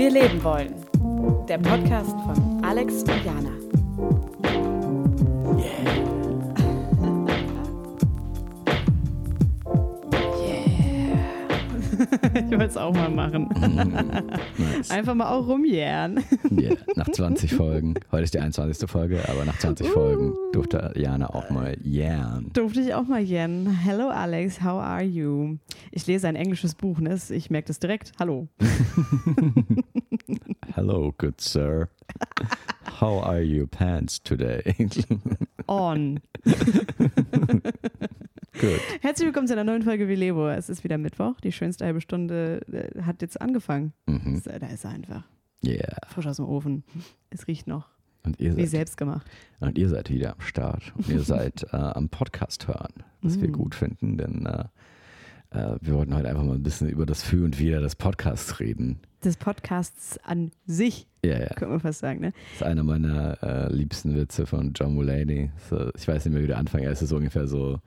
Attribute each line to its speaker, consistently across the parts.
Speaker 1: wir leben wollen. Der Podcast von Alex und Jana. ich wollte es auch mal machen.
Speaker 2: Nice.
Speaker 1: Einfach mal auch rumjähren.
Speaker 2: Yeah. Nach 20 Folgen, heute ist die 21. Folge, aber nach 20 Folgen durfte Jana auch mal jähren.
Speaker 1: Durfte ich auch mal jähren. Hello Alex, how are you? Ich lese ein englisches Buch, ne? Ich merke das direkt. Hallo.
Speaker 2: Hello, good sir. How are your pants today?
Speaker 1: On.
Speaker 2: Good.
Speaker 1: Herzlich willkommen zu einer neuen Folge Vilebo. Es ist wieder Mittwoch. Die schönste halbe Stunde äh, hat jetzt angefangen.
Speaker 2: Mhm.
Speaker 1: Da ist er einfach.
Speaker 2: Yeah.
Speaker 1: Frisch aus dem Ofen. Es riecht noch.
Speaker 2: Und ihr,
Speaker 1: Wie
Speaker 2: seid,
Speaker 1: selbst gemacht.
Speaker 2: und ihr seid wieder am Start. Und ihr seid äh, am Podcast hören, was wir
Speaker 1: Mhm.
Speaker 2: gut finden, denn äh, äh, wir wollten heute einfach mal ein bisschen über das Für und Wider des Podcasts reden.
Speaker 1: Des Podcasts an sich,
Speaker 2: Ja, ja.
Speaker 1: könnte man fast sagen. Ne?
Speaker 2: Das ist einer meiner äh, liebsten Witze von John Mulaney. So, ich weiß nicht mehr, wie der Anfang ist. Es ist ungefähr so: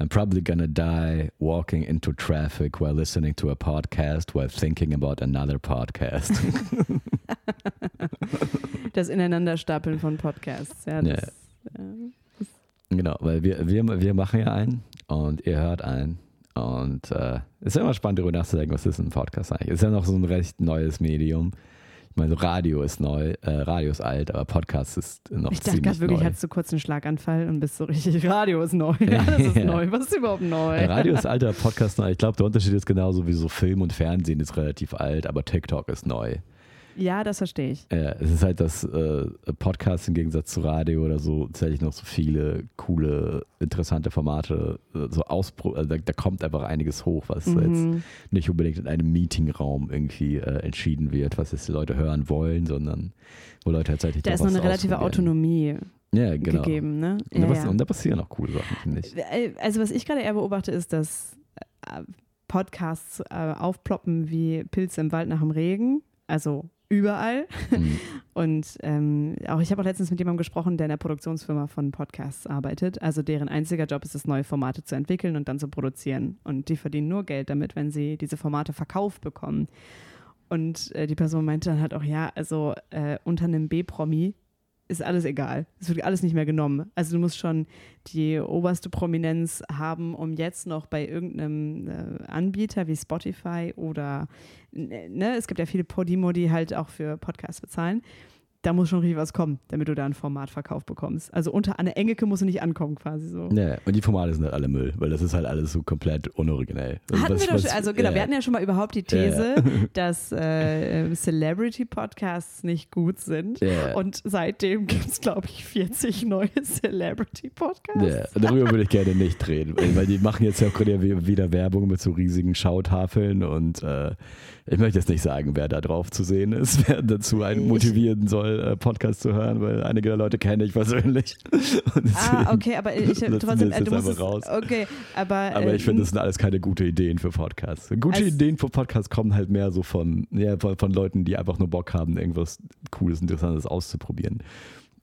Speaker 2: I'm probably gonna die walking into traffic while listening to a podcast while thinking about another podcast.
Speaker 1: Das Ineinanderstapeln von Podcasts. Ja,
Speaker 2: Ja.
Speaker 1: das, äh,
Speaker 2: genau, weil wir, wir, wir machen ja einen und ihr hört einen. Und äh, es ist immer spannend, darüber nachzudenken, was ist ein Podcast eigentlich? Es ist ja noch so ein recht neues Medium. Ich meine, so Radio ist neu, äh, Radio ist alt, aber Podcast ist noch
Speaker 1: ich dachte
Speaker 2: ziemlich
Speaker 1: gerade wirklich,
Speaker 2: neu.
Speaker 1: hattest du kurz einen Schlaganfall und bist so richtig, Radio ist neu. Alles ist neu. Was ist überhaupt neu?
Speaker 2: Radio ist alter, Podcast neu. Ich glaube, der Unterschied ist genauso wie so Film und Fernsehen ist relativ alt, aber TikTok ist neu.
Speaker 1: Ja, das verstehe ich.
Speaker 2: Ja, es ist halt das äh, Podcast im Gegensatz zu Radio oder so tatsächlich noch so viele coole, interessante Formate. äh, So Auspro also da, da kommt einfach einiges hoch, was jetzt
Speaker 1: Mhm.
Speaker 2: nicht unbedingt in einem Meetingraum irgendwie äh, entschieden wird, was jetzt die Leute hören wollen, sondern wo Leute tatsächlich
Speaker 1: Da ist noch eine relative
Speaker 2: ausprobieren.
Speaker 1: Autonomie
Speaker 2: ja, genau.
Speaker 1: gegeben. Ne?
Speaker 2: Und, da
Speaker 1: Ja, ja.
Speaker 2: und da passieren auch coole Sachen, finde ich.
Speaker 1: Äh, Also was ich gerade eher beobachte, ist, dass äh, Podcasts äh, aufploppen wie Pilze im Wald nach dem Regen. Also überall.
Speaker 2: Mhm.
Speaker 1: Und ähm, auch ich habe auch letztens mit jemandem gesprochen, der in der Produktionsfirma von Podcasts arbeitet. Also deren einziger Job ist es, neue Formate zu entwickeln und dann zu produzieren. Und die verdienen nur Geld damit, wenn sie diese Formate verkauft bekommen. Und äh, die Person meinte dann halt auch, ja, also äh, unter einem B-Promi ist alles egal. Es wird alles nicht mehr genommen. Also du musst schon die oberste Prominenz haben, um jetzt noch bei irgendeinem äh, Anbieter wie Spotify oder ne, es gibt ja viele Podimo, die halt auch für Podcasts bezahlen. Da muss schon richtig was kommen, damit du da ein Formatverkauf bekommst. Also unter Anne Engelke musst du nicht ankommen, quasi so.
Speaker 2: Ja, und die Formate sind halt alle Müll, weil das ist halt alles so komplett unoriginell. Also
Speaker 1: Hatten
Speaker 2: was-
Speaker 1: wir doch schon, also genau,
Speaker 2: ja.
Speaker 1: wir hatten ja schon mal überhaupt die
Speaker 2: Ja, ja.
Speaker 1: These, dass äh, Celebrity-Podcasts nicht gut sind. Und seitdem gibt es, glaube ich, 40 neue Celebrity-Podcasts.
Speaker 2: Ja, darüber würde ich gerne nicht reden, weil die machen jetzt ja auch gerade wieder Werbung mit so riesigen Schautafeln und äh, ich möchte jetzt nicht sagen, wer da drauf zu sehen ist, wer dazu einen motivieren soll, äh, Podcast zu hören, weil einige der Leute kenne ich persönlich.
Speaker 1: Ah, okay, aber ich trotzdem, äh,
Speaker 2: es
Speaker 1: du musst es,
Speaker 2: raus.
Speaker 1: okay, aber,
Speaker 2: Aber ich finde,
Speaker 1: äh,
Speaker 2: das sind alles keine gute Ideen für Podcasts. Gute
Speaker 1: Also-
Speaker 2: Ideen für Podcasts kommen halt mehr so von, ja, von, von Leuten, die einfach nur Bock haben, irgendwas Cooles, Interessantes auszuprobieren.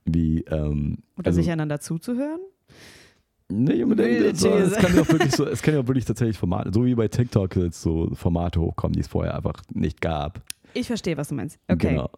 Speaker 2: Wie, ähm,
Speaker 1: oder
Speaker 2: also-
Speaker 1: sich einander zuzuhören.
Speaker 2: Nee, unbedingt. So, es
Speaker 1: These.
Speaker 2: kann ja auch wirklich so, es kann ja auch wirklich tatsächlich Formate, so wie bei TikTok jetzt so Formate hochkommen, die es vorher einfach nicht gab.
Speaker 1: Ich verstehe, was du meinst. Okay.
Speaker 2: Genau.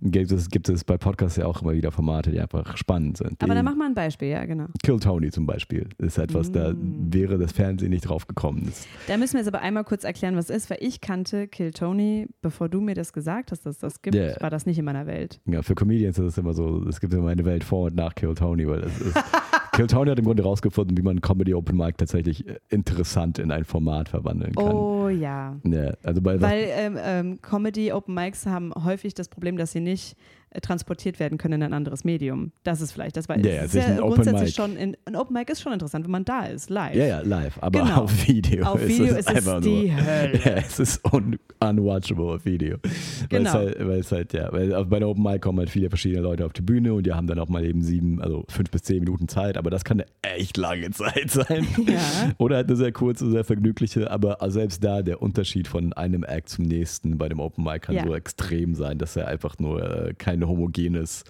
Speaker 2: Gibt es, gibt es bei Podcasts ja auch immer wieder Formate, die einfach spannend sind.
Speaker 1: Aber dann mach mal ein Beispiel, ja, genau.
Speaker 2: Kill Tony zum Beispiel ist etwas, da
Speaker 1: Mm.
Speaker 2: wäre das Fernsehen nicht drauf gekommen. Das,
Speaker 1: Da müssen wir jetzt aber einmal kurz erklären, was ist, weil ich kannte Kill Tony, bevor du mir das gesagt hast, dass das gibt,
Speaker 2: Ja.
Speaker 1: war das nicht in meiner Welt.
Speaker 2: ja, für Comedians ist es immer so, es gibt immer eine Welt vor und nach Kill Tony, weil es ist, Kill Tony hat im Grunde rausgefunden, wie man Comedy Open Mic tatsächlich äh, interessant in ein Format verwandeln kann.
Speaker 1: Oh ja.
Speaker 2: Ja, also bei
Speaker 1: Weil ähm, ähm, Comedy Open Mics haben häufig das Problem, dass sie nicht transportiert werden können in ein anderes Medium. Das ist vielleicht das, weil
Speaker 2: Ja, ja,
Speaker 1: ist
Speaker 2: Open
Speaker 1: grundsätzlich schon in, ein Open Mic ist schon interessant, wenn man da ist, live.
Speaker 2: Ja, ja, live, aber
Speaker 1: Genau.
Speaker 2: auf Video.
Speaker 1: Auf
Speaker 2: ist
Speaker 1: Video
Speaker 2: es
Speaker 1: ist es
Speaker 2: einfach
Speaker 1: die
Speaker 2: nur,
Speaker 1: Hölle.
Speaker 2: Ja, es ist un unwatchable auf Video. Weil
Speaker 1: Genau.
Speaker 2: es halt, weil es halt, ja, weil bei der Open Mic kommen halt viele verschiedene Leute auf die Bühne und die haben dann auch mal eben sieben, also fünf bis zehn Minuten Zeit, aber das kann eine echt lange Zeit sein.
Speaker 1: Ja.
Speaker 2: Oder halt eine sehr kurze, sehr vergnügliche, aber selbst da der Unterschied von einem Act zum nächsten bei dem Open Mic kann so extrem sein, dass er einfach nur äh, homogenes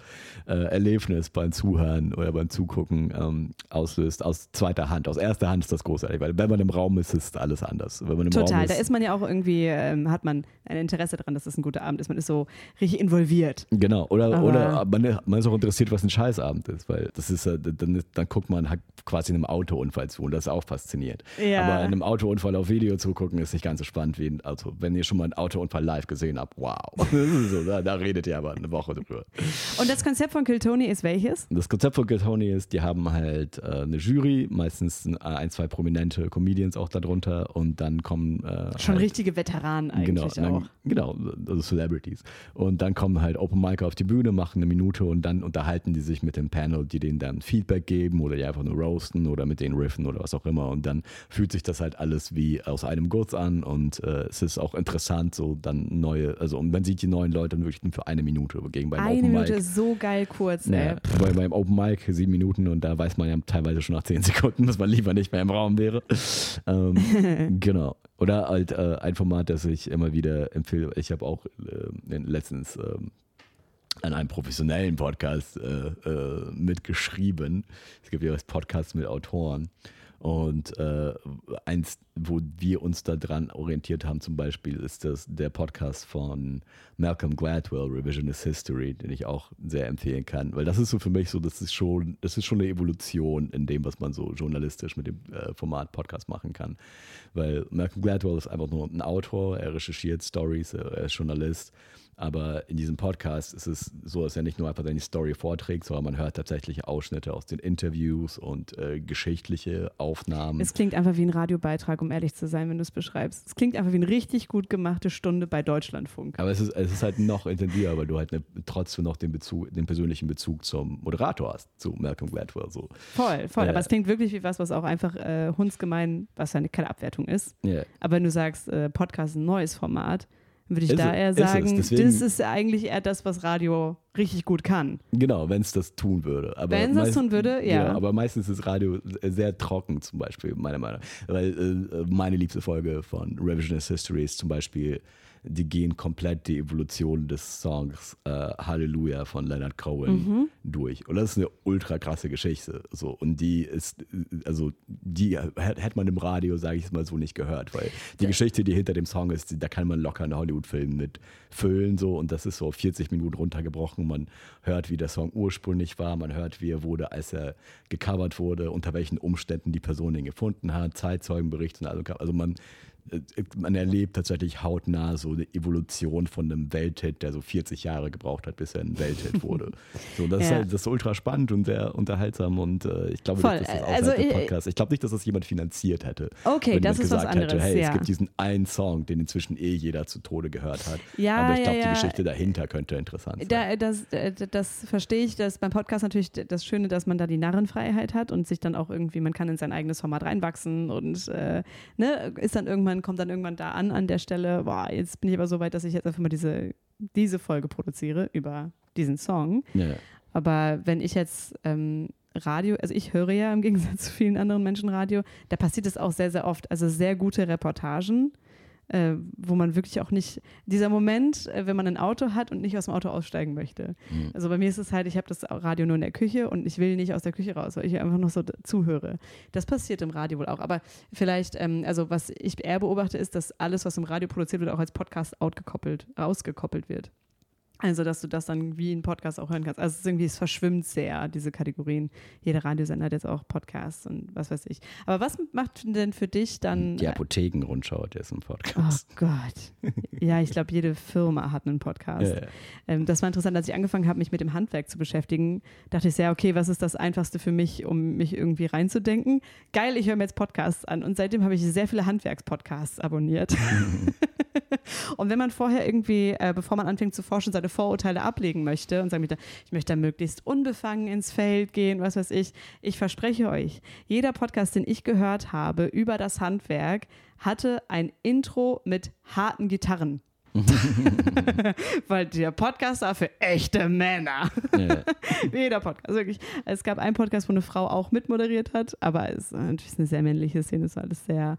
Speaker 2: äh, Erlebnis beim Zuhören oder beim Zugucken ähm, auslöst. Aus zweiter Hand, aus erster Hand ist das großartig, weil wenn man im Raum ist, ist alles anders. Wenn man im Raum
Speaker 1: Total.
Speaker 2: ist,
Speaker 1: Da ist man ja auch irgendwie, ähm, hat man ein Interesse daran, dass es ein guter Scheißabend ist. Man ist so richtig involviert.
Speaker 2: Genau, oder,
Speaker 1: Aber-
Speaker 2: oder man, man ist auch interessiert, was ein Scheißabend ist, weil das ist, äh, dann, dann guckt man halt quasi einem Autounfall zu und das ist auch faszinierend.
Speaker 1: Ja.
Speaker 2: Aber einem Autounfall auf Video zugucken ist nicht ganz so spannend wie Auto. Wenn ihr schon mal einen Autounfall live gesehen habt, wow. Das so, da, da redet ihr aber eine Woche drüber.
Speaker 1: Und das Konzept von Kill Tony ist welches?
Speaker 2: Das Konzept von Get Honey ist, die haben halt äh, eine Jury, meistens ein, ein, zwei prominente Comedians auch darunter und dann kommen äh,
Speaker 1: Schon
Speaker 2: halt,
Speaker 1: richtige Veteranen
Speaker 2: Genau,
Speaker 1: eigentlich
Speaker 2: und
Speaker 1: auch.
Speaker 2: dann, genau, also Celebrities. Und dann kommen halt Open Mic auf die Bühne, machen eine Minute und dann unterhalten die sich mit dem Panel, die denen dann Feedback geben oder die einfach nur roasten oder mit denen riffen oder was auch immer. Und dann fühlt sich das halt alles wie aus einem Guss an und äh, es ist auch interessant, so dann neue, also und man sieht die neuen Leute dann wirklich nur für eine Minute gegen beim
Speaker 1: Eine
Speaker 2: Open
Speaker 1: Minute
Speaker 2: Mic.
Speaker 1: ist so geil kurz,
Speaker 2: Ja,
Speaker 1: ey.
Speaker 2: bei, beim Open Mic sieben Minuten und da weiß man ja teilweise schon nach zehn Sekunden, dass man lieber nicht mehr im Raum wäre. Ähm, genau. Oder halt äh, ein Format, das ich immer wieder empfehle. Ich habe auch äh, letztens ähm, an einem professionellen Podcast äh, äh, mitgeschrieben. Es gibt ja Podcasts mit Autoren. Und äh, eins, wo wir uns daran orientiert haben, zum Beispiel, ist das der Podcast von Malcolm Gladwell, Revisionist History, den ich auch sehr empfehlen kann. Weil das ist so für mich so, das ist schon, das ist schon eine Evolution in dem, was man so journalistisch mit dem äh, Format Podcast machen kann. Weil Malcolm Gladwell ist einfach nur ein Autor, er recherchiert Stories, er ist Journalist. Aber in diesem Podcast ist es so, dass er nicht nur einfach seine Story vorträgt, sondern man hört tatsächlich Ausschnitte aus den Interviews und äh, geschichtliche Aufnahmen.
Speaker 1: Es klingt einfach wie ein Radiobeitrag, um ehrlich zu sein, wenn du es beschreibst. Es klingt einfach wie eine richtig gut gemachte Stunde bei Deutschlandfunk.
Speaker 2: Aber es ist, es ist halt noch intensiver, weil du halt eine, trotzdem noch den, Bezug, den persönlichen Bezug zum Moderator hast, zu Malcolm Gladwell. So.
Speaker 1: Voll, voll.
Speaker 2: Ja.
Speaker 1: Aber es klingt wirklich wie was, was auch einfach äh, hundsgemein, was ja keine Abwertung ist.
Speaker 2: Ja.
Speaker 1: Aber wenn du sagst, äh, Podcast ist ein neues Format, würde ich
Speaker 2: Ist
Speaker 1: da
Speaker 2: es-
Speaker 1: eher
Speaker 2: ist es.
Speaker 1: sagen,
Speaker 2: Deswegen-
Speaker 1: das ist eigentlich eher das, was Radio richtig gut kann.
Speaker 2: Genau, wenn es das tun würde.
Speaker 1: Wenn es das tun würde, ja.
Speaker 2: Aber meistens ist Radio sehr trocken, zum Beispiel, meiner Meinung nach. Weil äh, meine liebste Folge von Revisionist History ist zum Beispiel, die gehen komplett die Evolution des Songs äh, Halleluja von Leonard Cohen
Speaker 1: Mhm.
Speaker 2: durch. Und das ist eine ultra krasse Geschichte. So. Und die ist, also die hätte man im Radio, sage ich es mal so, nicht gehört. Weil die Geschichte, die hinter dem Song ist, da kann man locker einen Hollywood-Film mit füllen. So. Und das ist so auf 40 Minuten runtergebrochen. Man hört, wie der Song ursprünglich war. Man hört, wie er wurde, als er gecovert wurde, unter welchen Umständen die Person ihn gefunden hat, Zeitzeugenberichte. und Also, also man, man erlebt tatsächlich hautnah so eine Evolution von einem Welthit, der so 40 Jahre gebraucht hat, bis er ein Welthit wurde. So, das, ist
Speaker 1: Ja.
Speaker 2: halt, das ist ultra spannend und sehr unterhaltsam und äh, ich glaube
Speaker 1: Voll.
Speaker 2: nicht, dass das
Speaker 1: Also
Speaker 2: außerhalb
Speaker 1: ich-
Speaker 2: des Podcasts, ich glaube nicht, dass das jemand finanziert hätte.
Speaker 1: Okay,
Speaker 2: wenn
Speaker 1: das ist was
Speaker 2: gesagt hätte,
Speaker 1: anderes,
Speaker 2: hey,
Speaker 1: ja.
Speaker 2: es gibt diesen einen Song, den inzwischen eh jeder zu Tode gehört hat.
Speaker 1: Ja,
Speaker 2: Aber ich glaube,
Speaker 1: ja.
Speaker 2: die Geschichte dahinter könnte interessant sein.
Speaker 1: Da, das, äh, das verstehe ich, dass beim Podcast natürlich das Schöne, dass man da die Narrenfreiheit hat und sich dann auch irgendwie, man kann in sein eigenes Format reinwachsen und äh, ne, ist dann irgendwann, kommt dann irgendwann da an an der Stelle, boah, jetzt bin ich aber so weit, dass ich jetzt einfach mal diese, diese Folge produziere über diesen Song.
Speaker 2: ja.
Speaker 1: Aber wenn ich jetzt ähm, Radio, also ich höre ja im Gegensatz zu vielen anderen Menschen Radio, da passiert es auch sehr, sehr oft. Also sehr gute Reportagen, äh, wo man wirklich auch nicht, dieser Moment, äh, wenn man ein Auto hat und nicht aus dem Auto aussteigen möchte.
Speaker 2: Mhm.
Speaker 1: Also bei mir ist es halt, ich habe das Radio nur in der Küche und ich will nicht aus der Küche raus, weil ich einfach noch so zuhöre. Das passiert im Radio wohl auch. Aber vielleicht, ähm, also was ich eher beobachte, ist, dass alles, was im Radio produziert wird, auch als Podcast outgekoppelt, rausgekoppelt wird. Also, dass du das dann wie ein Podcast auch hören kannst. Also, es ist irgendwie, es verschwimmt sehr, diese Kategorien. Jeder Radiosender hat jetzt auch Podcasts und was weiß ich. Aber was macht denn für dich dann.
Speaker 2: Die Apothekenrundschau hat jetzt einen
Speaker 1: Oh
Speaker 2: Podcast.
Speaker 1: Gott. Ja, ich glaube, jede Firma hat einen Podcast.
Speaker 2: Ja, ja.
Speaker 1: Ähm, das war interessant, als ich angefangen habe, mich mit dem Handwerk zu beschäftigen, dachte ich sehr, okay, was ist das Einfachste für mich, um mich irgendwie reinzudenken? Geil, ich höre mir jetzt Podcasts an und seitdem habe ich sehr viele Handwerkspodcasts abonniert. und wenn man vorher irgendwie, äh, bevor man anfängt zu forschen, seine Vorurteile ablegen möchte und sagen möchte, ich möchte da möglichst unbefangen ins Feld gehen, was weiß ich, ich verspreche euch, jeder Podcast, den ich gehört habe über das Handwerk, hatte ein Intro mit harten Gitarren. Weil der Podcast war für echte Männer.
Speaker 2: Ja.
Speaker 1: Jeder Podcast, wirklich. Es gab einen Podcast, wo eine Frau auch mitmoderiert hat, aber es war natürlich eine sehr männliche Szene. Es war alles sehr,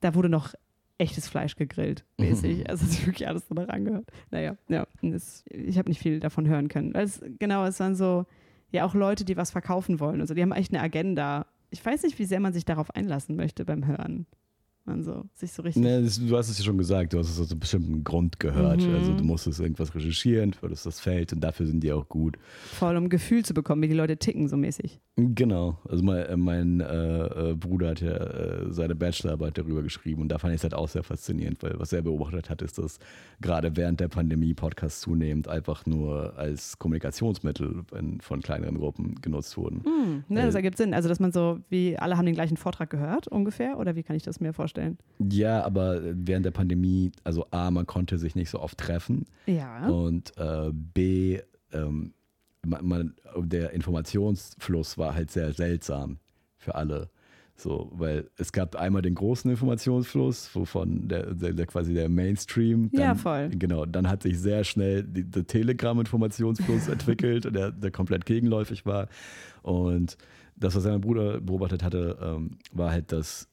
Speaker 1: da wurde noch echtes Fleisch gegrillt, mäßig. Also es ist wirklich alles danach angehört. Naja, ja. Es, ich habe nicht viel davon hören können. Weil es, genau, es waren so, ja auch Leute, die was verkaufen wollen. Also die haben echt eine Agenda. Ich weiß nicht, wie sehr man sich darauf einlassen möchte beim Hören. Man so sich so richtig.
Speaker 2: Ne, du hast es ja schon gesagt, du hast es aus einem bestimmten Grund gehört.
Speaker 1: Mhm.
Speaker 2: Also du musstest irgendwas recherchieren, für das das fällt und dafür sind die auch gut.
Speaker 1: Voll um ein Gefühl zu bekommen, wie die Leute ticken, so mäßig.
Speaker 2: Genau. Also mein, äh, mein äh, äh, Bruder hat ja äh, seine Bachelorarbeit darüber geschrieben und da fand ich es halt auch sehr faszinierend, weil was er beobachtet hat, ist, dass gerade während der Pandemie Podcasts zunehmend einfach nur als Kommunikationsmittel in, von kleineren Gruppen genutzt wurden.
Speaker 1: Hm, ne, das
Speaker 2: Äh,
Speaker 1: ergibt Sinn. Also, dass man so, wie alle haben den gleichen Vortrag gehört, ungefähr? Oder wie kann ich das mir vorstellen?
Speaker 2: Ja, aber während der Pandemie, also A, man konnte sich nicht so oft treffen
Speaker 1: Ja.
Speaker 2: und äh, B, ähm, man, man, der Informationsfluss war halt sehr seltsam für alle. So, weil es gab einmal den großen Informationsfluss, wovon der, der, der quasi der Mainstream. Dann,
Speaker 1: Ja, voll.
Speaker 2: Genau, dann hat sich sehr schnell die, der Telegram-Informationsfluss entwickelt, der, der komplett gegenläufig war. Und das, was mein Bruder beobachtet hatte, ähm, war halt, dass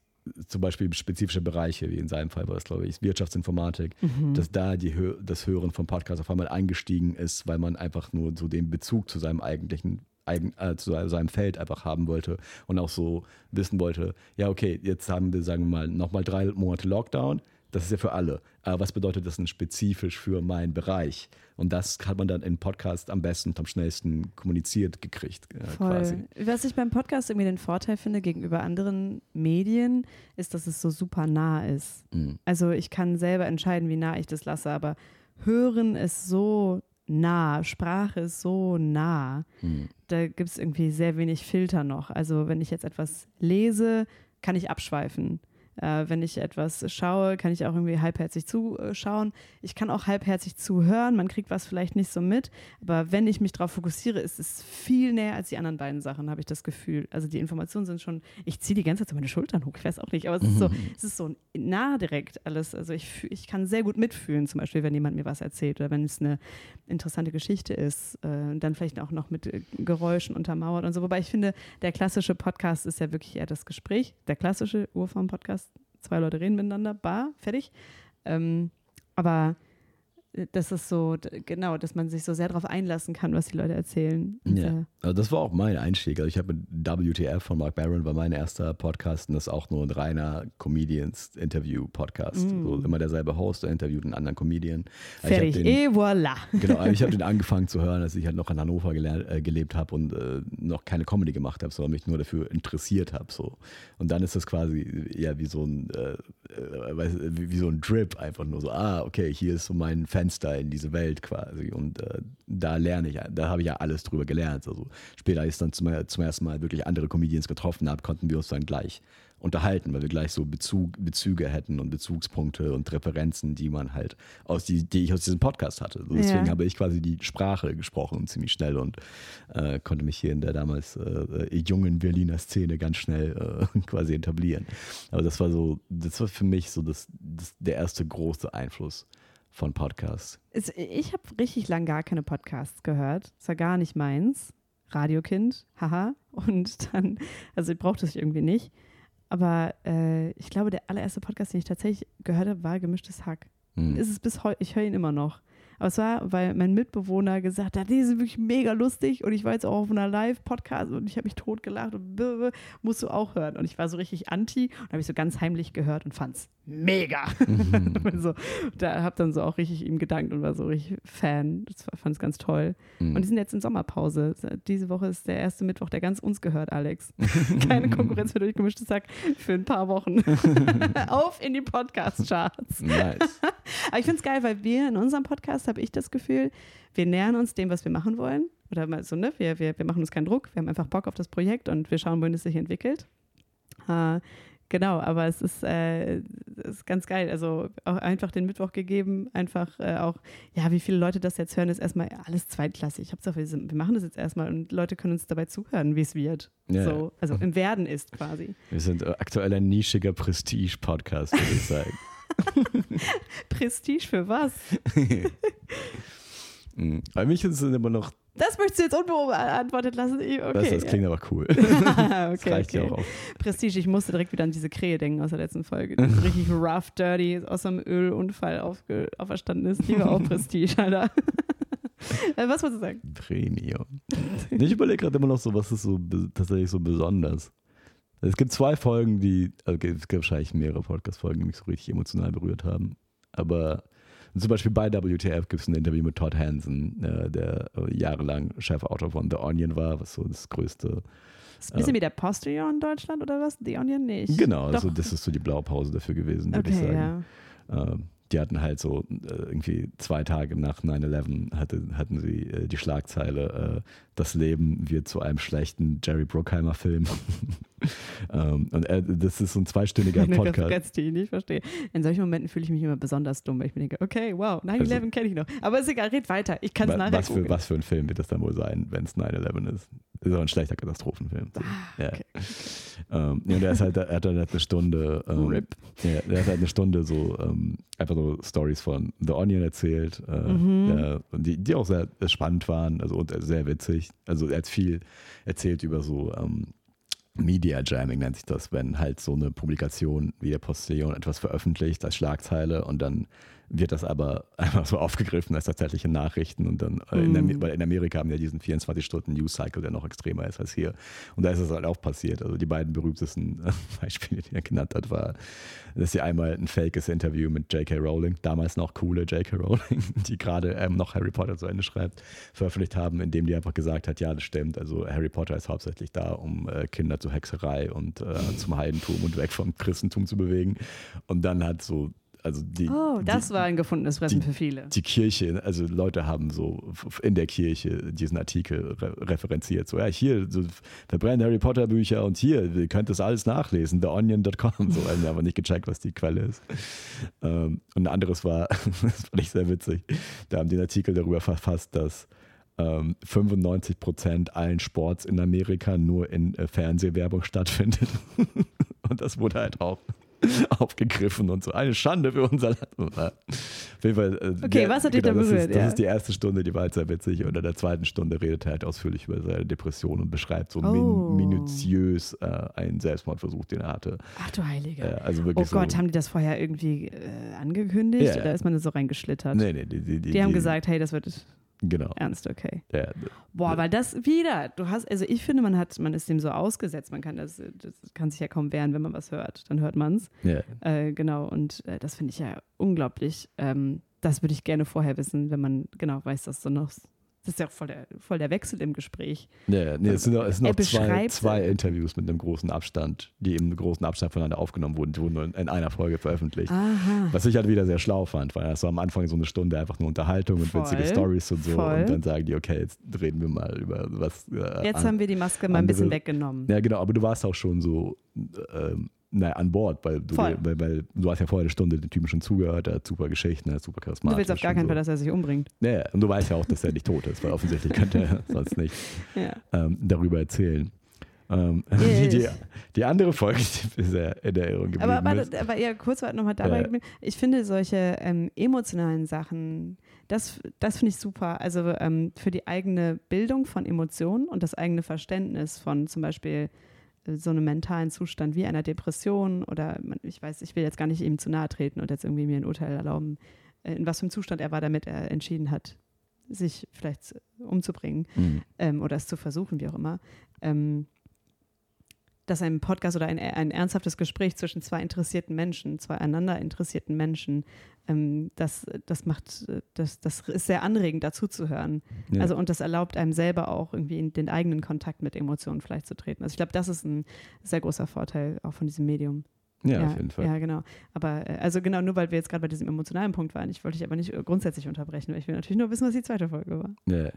Speaker 2: zum Beispiel spezifische Bereiche, wie in seinem Fall war das, glaube ich, Wirtschaftsinformatik,
Speaker 1: Mhm.
Speaker 2: dass da die, das Hören von Podcasts auf einmal eingestiegen ist, weil man einfach nur so den Bezug zu seinem eigentlichen eigen, äh, zu seinem Feld einfach haben wollte und auch so wissen wollte, ja, okay, jetzt haben wir, sagen wir mal, nochmal drei Monate Lockdown. Das ist ja für alle. Aber was bedeutet das denn spezifisch für meinen Bereich? Und das hat man dann im Podcast am besten und am schnellsten kommuniziert gekriegt, äh,
Speaker 1: Voll.
Speaker 2: quasi.
Speaker 1: Was ich beim Podcast irgendwie den Vorteil finde gegenüber anderen Medien, ist, dass es so super nah ist.
Speaker 2: Mhm.
Speaker 1: Also ich kann selber entscheiden, wie nah ich das lasse, aber Hören ist so nah, Sprache ist so nah.
Speaker 2: Mhm.
Speaker 1: Da gibt es irgendwie sehr wenig Filter noch. Also wenn ich jetzt etwas lese, kann ich abschweifen. Äh, wenn ich etwas schaue, kann ich auch irgendwie halbherzig zuschauen. Ich kann auch halbherzig zuhören. Man kriegt was vielleicht nicht so mit. Aber wenn ich mich darauf fokussiere, ist es viel näher als die anderen beiden Sachen, habe ich das Gefühl. Also die Informationen sind schon, ich ziehe die ganze Zeit so meine Schultern hoch. Ich weiß auch nicht, aber es ist so, es ist so nah direkt alles. Also ich, ich kann sehr gut mitfühlen, zum Beispiel, wenn jemand mir was erzählt oder wenn es eine interessante Geschichte ist, äh, und dann vielleicht auch noch mit äh, Geräuschen untermauert und so. Wobei ich finde, der klassische Podcast ist ja wirklich eher das Gespräch. Der klassische Urform-Podcast, zwei Leute reden miteinander, bar, fertig. Ähm, aber das ist so, genau, dass man sich so sehr darauf einlassen kann, was die Leute erzählen.
Speaker 2: Ja.
Speaker 1: äh,
Speaker 2: Also das war auch mein Einstieg. Also ich habe mit WTF von Mark Barron war mein erster Podcast und das ist auch nur ein reiner Comedians-Interview-Podcast.
Speaker 1: Mm.
Speaker 2: So immer derselbe Host, der interviewt einen anderen Comedian. Also
Speaker 1: fertig.
Speaker 2: den-
Speaker 1: Et voilà.
Speaker 2: Genau, ich habe den angefangen zu hören, als ich halt noch in Hannover gelernt, äh, gelebt habe und äh, noch keine Comedy gemacht habe, sondern mich nur dafür interessiert habe. So. Und dann ist das quasi ja wie so ein äh, äh, wie, so ein Drip, einfach nur so, ah, okay, hier ist so mein Fenster in diese Welt quasi. Und äh, da lerne ich, da habe ich ja alles drüber gelernt. Also später, als ich dann zum, zum ersten Mal wirklich andere Comedians getroffen habe, konnten wir uns dann gleich unterhalten, weil wir gleich so Bezug, Bezüge hätten und Bezugspunkte und Referenzen, die man halt aus die, die ich aus diesem Podcast hatte. So, deswegen
Speaker 1: Ja.
Speaker 2: habe ich quasi die Sprache gesprochen ziemlich schnell und äh, konnte mich hier in der damals äh, jungen Berliner Szene ganz schnell äh, quasi etablieren. Aber das war so, das war für mich so das, das der erste große Einfluss von Podcasts.
Speaker 1: Es, ich habe richtig lang gar keine Podcasts gehört. Das war gar nicht meins. Radiokind, haha. Und dann, also ich brauchte es irgendwie nicht. Aber äh, ich glaube, der allererste Podcast, den ich tatsächlich gehört habe, war Gemischtes Hack.
Speaker 2: Hm.
Speaker 1: Ist es bis heute, ich höre ihn immer noch. Aber es war, weil mein Mitbewohner gesagt hat, die sind wirklich mega lustig und ich war jetzt auch auf einer Live-Podcast und ich habe mich totgelacht und bäh, musst du auch hören. Und ich war so richtig anti und habe ich so ganz heimlich gehört und fand's mega. Und so, da habe dann so auch richtig ihm gedankt und war so richtig Fan. Das fand es ganz toll.
Speaker 2: Hm.
Speaker 1: Und die sind jetzt in Sommerpause. Diese Woche ist der erste Mittwoch, der ganz uns gehört, Alex. Keine Konkurrenz für durchgemischtes Sack für ein paar Wochen. Auf in die Podcast-Charts.
Speaker 2: Nice.
Speaker 1: Aber ich finde es geil, weil wir in unserem Podcast, habe ich das Gefühl, wir nähern uns dem, was wir machen wollen. Oder mal so, ne? Wir, wir, wir machen uns keinen Druck, wir haben einfach Bock auf das Projekt und wir schauen, wohin es sich entwickelt. Äh, genau, aber es ist, äh, es ist ganz geil. Also auch einfach den Mittwoch gegeben, einfach äh, auch, ja, wie viele Leute das jetzt hören, ist erstmal alles zweitklassig. Ich habe gesagt, wir, sind- wir machen das jetzt erstmal und Leute können uns dabei zuhören, wie es wird.
Speaker 2: Ja.
Speaker 1: So, also im Werden ist quasi.
Speaker 2: Wir sind äh, aktuell ein nischiger Prestige-Podcast, würde ich sagen.
Speaker 1: Prestige für was?
Speaker 2: Mhm. Bei mich ist es immer noch,
Speaker 1: Das möchtest du jetzt unbeantwortet lassen? Okay.
Speaker 2: das, das klingt aber cool.
Speaker 1: okay,
Speaker 2: Das reicht ja
Speaker 1: okay.
Speaker 2: auch auf.
Speaker 1: Prestige, ich musste direkt wieder an diese Krähe denken aus der letzten Folge. Die richtig rough, dirty, aus einem Ölunfall auferstanden ist. Die war auch Prestige, Alter. Äh, was wolltest du sagen?
Speaker 2: Premium. ich überlege gerade immer noch so, was ist so tatsächlich so besonders. Es gibt zwei Folgen, die, also es gibt wahrscheinlich mehrere Podcast-Folgen, die mich so richtig emotional berührt haben. Aber zum Beispiel bei WTF gibt es ein Interview mit Todd Hansen, äh, der äh, jahrelang Chefautor von The Onion war, was so das größte.
Speaker 1: Das ist ein bisschen äh, wie der Postillon in Deutschland oder was? The Onion nicht.
Speaker 2: Genau, also das ist so die Blaupause dafür gewesen, würde
Speaker 1: okay,
Speaker 2: ich sagen.
Speaker 1: Ja.
Speaker 2: Ähm, die hatten halt so äh, irgendwie zwei Tage nach 9-11 hatte, hatten sie äh, die Schlagzeile, das Leben wird zu einem schlechten Jerry Bruckheimer Film. ähm, und er, das ist so ein zweistündiger Podcast.
Speaker 1: Ganz, die ich nicht verstehe. In solchen Momenten fühle ich mich immer besonders dumm, weil ich mir denke, okay, wow, 9-11 also, kenne ich noch. Aber ist egal, red weiter. Ich kann es nachher
Speaker 2: was für, was für ein Film wird das dann wohl sein, wenn es 9-11 ist? Ist auch ein schlechter Katastrophenfilm.
Speaker 1: Ah, ja. Okay.
Speaker 2: Ähm, ja, der ist halt, er hat halt eine Stunde, ähm,
Speaker 1: Rip.
Speaker 2: Ja, der hat halt eine Stunde so ähm, einfach so Stories von The Onion erzählt, äh,
Speaker 1: Mhm.
Speaker 2: der, die, die auch sehr spannend waren, also und sehr witzig. Also er hat viel erzählt über so ähm, Media Jamming nennt sich das, wenn halt so eine Publikation wie der Postillon etwas veröffentlicht als Schlagzeile und dann wird das aber einfach so aufgegriffen als tatsächliche Nachrichten und dann, äh, in,
Speaker 1: Mhm.
Speaker 2: weil in Amerika haben wir diesen 24-Stunden-News-Cycle, der noch extremer ist als hier. Und da ist es halt auch passiert. Also die beiden berühmtesten Beispiele, die er genannt hat, war, dass sie einmal ein fakes Interview mit J.K. Rowling, damals noch coole J.K. Rowling, die gerade ähm, noch Harry Potter zu Ende schreibt, veröffentlicht haben, indem die einfach gesagt hat, ja, das stimmt, also Harry Potter ist hauptsächlich da, um äh, Kinder zur Hexerei und äh, zum Heidentum und weg vom Christentum zu bewegen. Und dann hat so also die,
Speaker 1: Oh, das
Speaker 2: die,
Speaker 1: war ein gefundenes Fressen
Speaker 2: die-
Speaker 1: für viele.
Speaker 2: die Kirche, also Leute haben so in der Kirche diesen Artikel re referenziert. So, ja, hier so, verbrennen Harry Potter Bücher und hier, ihr könnt das alles nachlesen, theonion.com. So, haben aber nicht gecheckt, was die Quelle ist. Ähm, und ein anderes war, das fand ich sehr witzig, da haben die einen Artikel darüber verfasst, dass ähm, 95 Prozent allen Sports in Amerika nur in äh, Fernsehwerbung stattfindet. und das wurde halt auch aufgegriffen und so. Eine Schande für unser Land. Auf jeden Fall, äh,
Speaker 1: Okay,
Speaker 2: der-
Speaker 1: was hat dich da
Speaker 2: das
Speaker 1: berührt?
Speaker 2: Das
Speaker 1: Ja.
Speaker 2: ist die erste Stunde, die war halt sehr witzig. Und in der zweiten Stunde redet er halt ausführlich über seine Depression und beschreibt so
Speaker 1: Oh.
Speaker 2: min minutiös äh, einen Selbstmordversuch, den er hatte.
Speaker 1: Ach du Heilige.
Speaker 2: Äh, also
Speaker 1: oh
Speaker 2: wirklich
Speaker 1: Gott,
Speaker 2: so,
Speaker 1: haben die das vorher irgendwie äh, angekündigt
Speaker 2: Ja.
Speaker 1: oder ist man da so reingeschlittert?
Speaker 2: Nee, nee, die, die, die,
Speaker 1: Die haben gesagt, hey, das wird
Speaker 2: Genau.
Speaker 1: ernst, okay.
Speaker 2: Ja,
Speaker 1: Boah, weil das wieder, du hast, also ich finde, man hat, man ist dem so ausgesetzt, man kann das, das kann sich ja kaum wehren, wenn man was hört, dann hört man es.
Speaker 2: ja.
Speaker 1: Äh, genau, und äh, das finde ich ja unglaublich. Ähm, das würde ich gerne vorher wissen, wenn man genau weiß, dass du noch. Das ist ja auch voll der, voll der Wechsel im Gespräch.
Speaker 2: Ja, nee, es sind noch, es sind noch zwei, zwei Interviews mit einem großen Abstand, die im großen Abstand voneinander aufgenommen wurden. Die wurden nur in, in einer Folge veröffentlicht.
Speaker 1: Aha.
Speaker 2: Was ich halt wieder sehr schlau fand, weil das war am Anfang so eine Stunde einfach nur Unterhaltung und
Speaker 1: Voll,
Speaker 2: witzige Stories und so.
Speaker 1: voll.
Speaker 2: Und dann sagen die, okay, jetzt reden wir mal über was. Äh,
Speaker 1: Jetzt
Speaker 2: an-
Speaker 1: haben wir die Maske mal ein bisschen weggenommen.
Speaker 2: Ja, genau, aber du warst auch schon so ähm, naja, an Bord, weil du,
Speaker 1: Voll.
Speaker 2: weil, weil du hast ja vorher eine Stunde den Typen schon zugehört, er hat super Geschichten, er ist super charismatisch.
Speaker 1: Du willst auf gar keinen
Speaker 2: so.
Speaker 1: Fall, dass er sich umbringt.
Speaker 2: Ja, und du weißt ja auch, dass er nicht tot ist, weil offensichtlich könnte er sonst nicht
Speaker 1: Ja.
Speaker 2: ähm, darüber erzählen. Ähm,
Speaker 1: Yes.
Speaker 2: die, die andere Folge, die mir sehr in Erinnerung geblieben
Speaker 1: Aber, aber,
Speaker 2: ist.
Speaker 1: aber ja, kurz nochmal dabei.
Speaker 2: Ja.
Speaker 1: geblieben. Ich finde solche ähm, emotionalen Sachen, das, das finde ich super. Also ähm, für die eigene Bildung von Emotionen und das eigene Verständnis von zum Beispiel äh, so einem mentalen Zustand wie einer Depression oder ich weiß, ich will jetzt gar nicht ihm zu nahe treten und jetzt irgendwie mir ein Urteil erlauben, äh, in was für einem Zustand er war, damit er entschieden hat, sich vielleicht umzubringen
Speaker 2: Mhm.
Speaker 1: ähm, oder es zu versuchen, wie auch immer, ähm, dass ein Podcast oder ein, ein ernsthaftes Gespräch zwischen zwei interessierten Menschen, zwei einander interessierten Menschen, ähm, das, das macht, das, das ist sehr anregend, dazu zu hören.
Speaker 2: Ja.
Speaker 1: Also und das erlaubt einem selber auch irgendwie in den eigenen Kontakt mit Emotionen vielleicht zu treten. Also ich glaube, das ist ein sehr großer Vorteil auch von diesem Medium.
Speaker 2: Ja, auf jeden Fall.
Speaker 1: Ja, genau. Aber äh, also genau, nur weil wir jetzt gerade bei diesem emotionalen Punkt waren, ich wollte dich aber nicht äh, grundsätzlich unterbrechen, weil ich will natürlich nur wissen, was die zweite Folge war.
Speaker 2: Ja.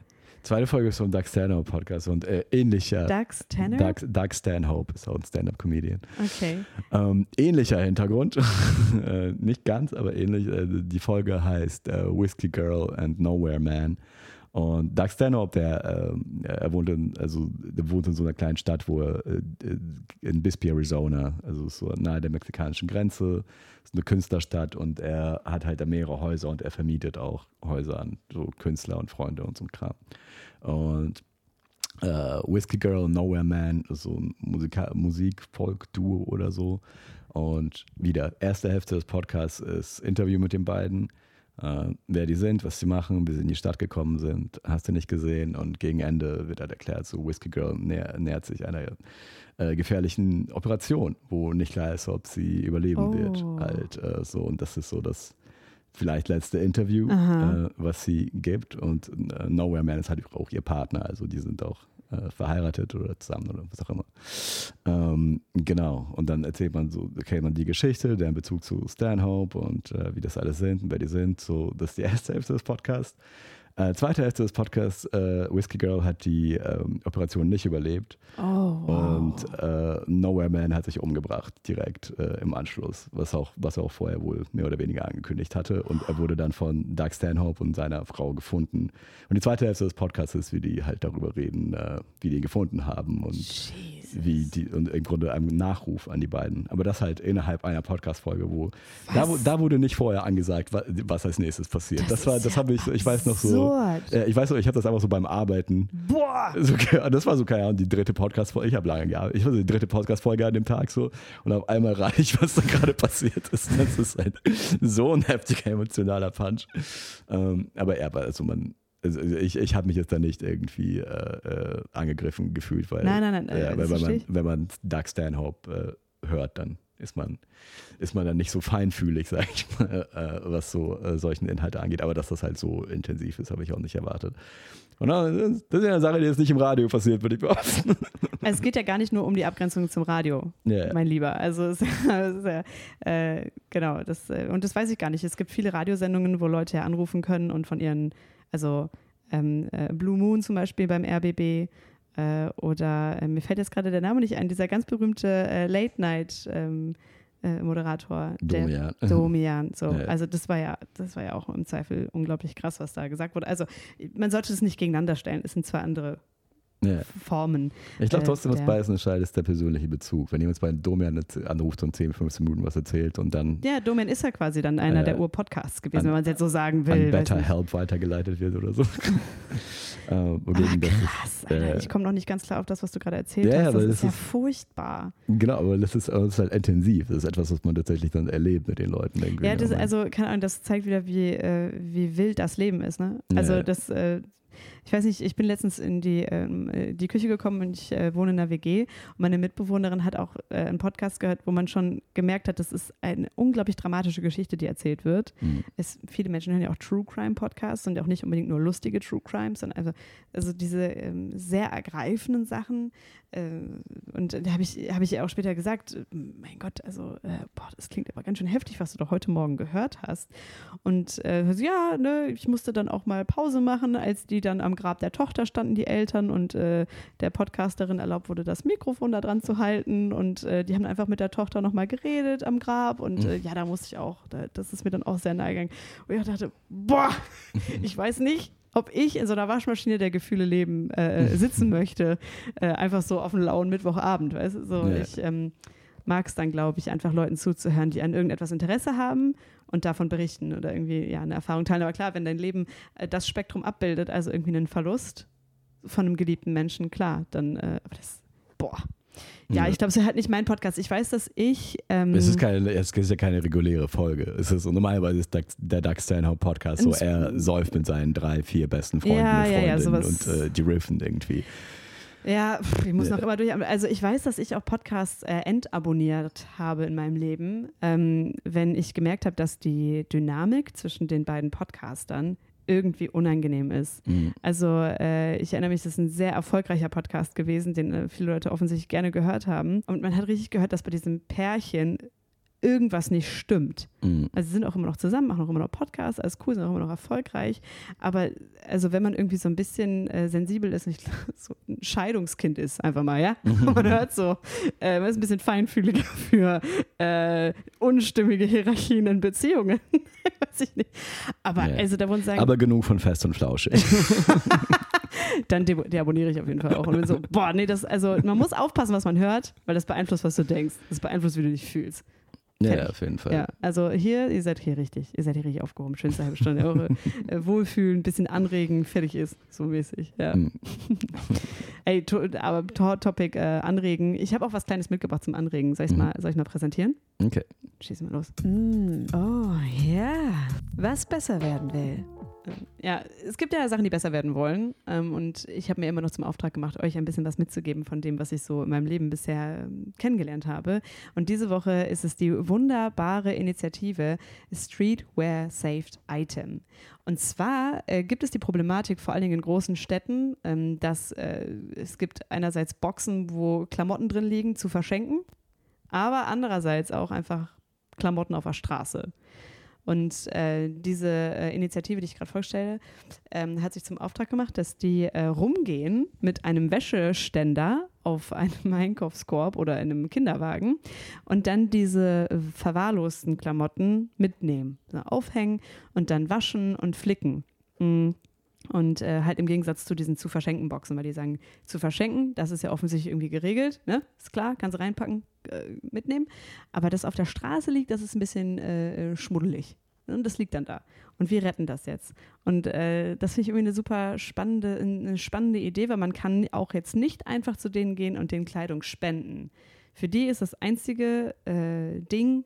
Speaker 2: Zweite Folge ist vom Doug Stanhope Podcast und äh, ähnlicher.
Speaker 1: Dax Tanner?
Speaker 2: Doug, Doug Stanhope ist auch ein Stand-Up-Comedian.
Speaker 1: Okay.
Speaker 2: Ähm, ähnlicher Hintergrund, äh, nicht ganz, aber ähnlich. Äh, die Folge heißt äh, Whiskey Girl and Nowhere Man. Und Doug Stanhope, der, ähm, er wohnt in, also, der wohnt in so einer kleinen Stadt, wo er äh, in Bisbee, Arizona, also so nahe der mexikanischen Grenze, ist eine Künstlerstadt und er hat halt da mehrere Häuser und er vermietet auch Häuser an so Künstler und Freunde und so ein Kram. Und äh, Whiskey Girl, Nowhere Man, so ein Musika Musik-Folk-Duo oder so. Und wieder, erste Hälfte des Podcasts ist Interview mit den beiden. Äh, wer die sind, was sie machen, wie sie in die Stadt gekommen sind, hast du nicht gesehen. Und gegen Ende wird halt erklärt, so Whiskey Girl näher, nähert sich einer äh, gefährlichen Operation, wo nicht klar ist, ob sie überleben
Speaker 1: Oh.
Speaker 2: wird. Halt äh, so. Und das ist so das vielleicht letzte Interview, äh, was sie gibt. Und äh, Nowhere Man ist halt auch ihr Partner, also die sind auch äh, verheiratet oder zusammen oder was auch immer. Ähm, genau. Und dann erzählt man so, okay, man die Geschichte, deren Bezug zu Stanhope und äh, wie das alles sind und wer die sind. So, das ist die erste Hälfte des Podcasts. Äh, zweite Hälfte des Podcasts, äh, Whiskey Girl hat die ähm, Operation nicht überlebt.
Speaker 1: Oh, wow.
Speaker 2: Und äh, Nowhere Man hat sich umgebracht direkt äh, im Anschluss, was, auch, was er auch vorher wohl mehr oder weniger angekündigt hatte. Und er wurde dann von Doug Stanhope und seiner Frau gefunden. Und die zweite Hälfte des Podcasts ist, wie die halt darüber reden, äh, wie die ihn gefunden haben und
Speaker 1: Jesus.
Speaker 2: wie die und im Grunde einem Nachruf an die beiden. Aber das halt innerhalb einer Podcast-Folge, wo da, da wurde nicht vorher angesagt, wa- was als nächstes passiert. Das,
Speaker 1: Das
Speaker 2: war, das
Speaker 1: ja
Speaker 2: habe ich, ich weiß noch so.
Speaker 1: Absurd.
Speaker 2: Äh, ich weiß noch, ich habe das einfach so beim Arbeiten
Speaker 1: Boah!
Speaker 2: so, das war so, keine Ahnung, die dritte Podcast-Folge. Ich habe lange gearbeitet. Ich war so die dritte Podcast-Folge an dem Tag so. Und auf einmal reiche ich, was da gerade passiert ist. Das ist ein, so ein heftiger emotionaler Punch. Ähm, aber er war, also man, also ich, ich habe mich jetzt da nicht irgendwie äh, äh, angegriffen gefühlt, weil,
Speaker 1: Nein, nein, nein, äh,
Speaker 2: wenn, man, wenn man Doug Stanhope äh, hört, dann ist man, ist man dann nicht so feinfühlig, sag ich mal, äh, was so äh, solchen Inhalte angeht. Aber dass das halt so intensiv ist, habe ich auch nicht erwartet. Und das ist ja eine Sache, die jetzt nicht im Radio passiert, würde ich behaupten.
Speaker 1: Also es geht ja gar nicht nur um die Abgrenzung zum Radio,
Speaker 2: Ja.
Speaker 1: mein Lieber. Also es es ist ja, äh, genau, das, äh, und das weiß ich gar nicht. Es gibt viele Radiosendungen, wo Leute ja anrufen können und von ihren, also ähm, äh, Blue Moon zum Beispiel beim RBB äh, oder äh, mir fällt jetzt gerade der Name nicht ein, dieser ganz berühmte äh, Late Night ähm, äh, Moderator, der
Speaker 2: Domian.
Speaker 1: Domian. So,
Speaker 2: Ja.
Speaker 1: also das war ja, das war ja auch im Zweifel unglaublich krass, was da gesagt wurde. Also man sollte es nicht gegeneinander stellen. Es sind zwei andere
Speaker 2: Ja.
Speaker 1: Formen.
Speaker 2: Ich glaube
Speaker 1: Äh,
Speaker 2: trotzdem, was
Speaker 1: der-
Speaker 2: beides entscheidet, ist der persönliche Bezug. Wenn jemand bei Domian anruft und 10, 15 Minuten was erzählt und dann
Speaker 1: Ja, Domain ist ja quasi dann einer
Speaker 2: Äh,
Speaker 1: der Ur-Podcasts gewesen,
Speaker 2: an-
Speaker 1: wenn man es jetzt so sagen will.
Speaker 2: an Better. Help weitergeleitet wird oder so. äh,
Speaker 1: Ah,
Speaker 2: das ist,
Speaker 1: krass, Alter.
Speaker 2: äh,
Speaker 1: ich komme noch nicht ganz klar auf das, was du gerade erzählt
Speaker 2: Ja,
Speaker 1: hast. Das,
Speaker 2: das
Speaker 1: ist ja
Speaker 2: ist-
Speaker 1: furchtbar.
Speaker 2: genau, aber das ist, das ist halt intensiv. Das ist etwas, was man tatsächlich dann erlebt mit den Leuten. Irgendwie.
Speaker 1: Ja, das, also, keine Ahnung, das zeigt wieder, wie, äh, wie wild das Leben ist. Ne? Also,
Speaker 2: Ja.
Speaker 1: das, äh, ich weiß nicht, ich bin letztens in die, ähm, äh, die Küche gekommen und ich äh, wohne in einer WG und meine Mitbewohnerin hat auch äh, einen Podcast gehört, wo man schon gemerkt hat, das ist eine unglaublich dramatische Geschichte, die erzählt wird.
Speaker 2: Mhm.
Speaker 1: Es, viele Menschen hören ja auch True Crime Podcasts und auch nicht unbedingt nur lustige True Crimes, sondern also, also diese ähm, sehr ergreifenden Sachen. Äh, und da habe ich, hab ich auch später gesagt, äh, mein Gott, also, äh, boah, das klingt aber ganz schön heftig, was du doch heute Morgen gehört hast. Und ja, ne, ich musste dann auch mal Pause machen, als die dann am Grab der Tochter standen, die Eltern, und äh, der Podcasterin erlaubt wurde, das Mikrofon da dran zu halten. Und äh, die haben einfach mit der Tochter nochmal geredet am Grab. Und äh, ja, da musste ich auch, da, das ist mir dann auch sehr nahe gegangen. Und ich dachte, boah, ich weiß nicht, ob ich in so einer Waschmaschine der Gefühle leben äh, sitzen möchte, äh, einfach so auf einen lauen Mittwochabend, weißt du? So,
Speaker 2: Ja.
Speaker 1: ich ähm, mag es dann, glaube ich, einfach Leuten zuzuhören, die an irgendetwas Interesse haben und davon berichten oder irgendwie ja eine Erfahrung teilen. Aber klar, wenn dein Leben äh, das Spektrum abbildet, also irgendwie einen Verlust von einem geliebten Menschen, klar, dann, äh, das, boah. Ja,
Speaker 2: Ja.
Speaker 1: ich glaube, es ist halt nicht mein Podcast. Ich weiß, dass ich. Ähm,
Speaker 2: Es ist, keine, es ist ja keine reguläre Folge. Es ist, normalerweise ist der Doug Stanhope Podcast so, er säuft mit seinen drei, vier besten Freunden
Speaker 1: Ja,
Speaker 2: und
Speaker 1: ja, ja,
Speaker 2: Freundinnen
Speaker 1: sowas-
Speaker 2: und äh, die riffen irgendwie.
Speaker 1: Ja, ich muss noch immer durch. Also ich weiß, dass ich auch Podcasts äh, entabonniert habe in meinem Leben, ähm, wenn ich gemerkt habe, dass die Dynamik zwischen den beiden Podcastern irgendwie unangenehm ist.
Speaker 2: Mhm.
Speaker 1: Also äh, ich erinnere mich, das ist ein sehr erfolgreicher Podcast gewesen, den äh, viele Leute offensichtlich gerne gehört haben. Und man hat richtig gehört, dass bei diesem Pärchen irgendwas nicht stimmt.
Speaker 2: Mhm.
Speaker 1: Also sie sind auch immer noch zusammen, machen auch immer noch Podcasts, alles cool, sind auch immer noch erfolgreich. Aber also wenn man irgendwie so ein bisschen äh, sensibel ist, nicht so ein Scheidungskind ist, einfach mal, ja. man hört so, äh, man ist ein bisschen feinfühliger für äh, unstimmige Hierarchien in Beziehungen. Weiß ich nicht. Aber
Speaker 2: Ja.
Speaker 1: also da wollen sagen,
Speaker 2: Aber genug von Fest und Flauschig.
Speaker 1: dann de deabonniere ich auf jeden Fall auch. Und bin so, boah, nee, das, also man muss aufpassen, was man hört, weil das beeinflusst, was du denkst. Das beeinflusst, wie du dich fühlst.
Speaker 2: Ja, ja, auf jeden Fall.
Speaker 1: Ja, also hier, ihr seid hier richtig. Ihr seid hier richtig aufgehoben. Schönste halbe Stunde. Eure äh, Wohlfühlen, bisschen anregen, fertig ist. So mäßig. Ja.
Speaker 2: Mhm.
Speaker 1: Ey, to, aber to Topic äh, anregen. Ich habe auch was Kleines mitgebracht zum Anregen. Soll ich
Speaker 2: Mhm.
Speaker 1: mal, soll ich mal präsentieren?
Speaker 2: Okay.
Speaker 1: Schieß mal los. Mm, oh, ja. Was besser werden will. Ja, es gibt ja Sachen, die besser werden wollen. Ähm, und ich habe mir immer noch zum Auftrag gemacht, euch ein bisschen was mitzugeben von dem, was ich so in meinem Leben bisher ähm, kennengelernt habe. Und diese Woche ist es die wunderbare Initiative Streetwear Saved Item. Und zwar äh, gibt es die Problematik vor allen Dingen in großen Städten, ähm, dass äh, es gibt einerseits Boxen, wo Klamotten drin liegen, zu verschenken, aber andererseits auch einfach Klamotten auf der Straße. Und äh, diese äh, Initiative, die ich gerade vorstelle, ähm, hat sich zum Auftrag gemacht, dass die äh, rumgehen mit einem Wäscheständer auf einem Einkaufskorb oder in einem Kinderwagen und dann diese verwahrlosten Klamotten mitnehmen, also aufhängen und dann waschen und flicken. Mhm. Und äh, halt im Gegensatz zu diesen zu verschenken Boxen, weil die sagen, zu verschenken, das ist ja offensichtlich irgendwie geregelt, ne? Ist klar, kannst du reinpacken, äh, mitnehmen. Aber das auf der Straße liegt, das ist ein bisschen äh, schmuddelig. Und das liegt dann da. Und wir retten das jetzt. Und äh, das finde ich irgendwie eine super spannende, eine spannende Idee, weil man kann auch jetzt nicht einfach zu denen gehen und denen Kleidung spenden. Für die ist das einzige äh, Ding,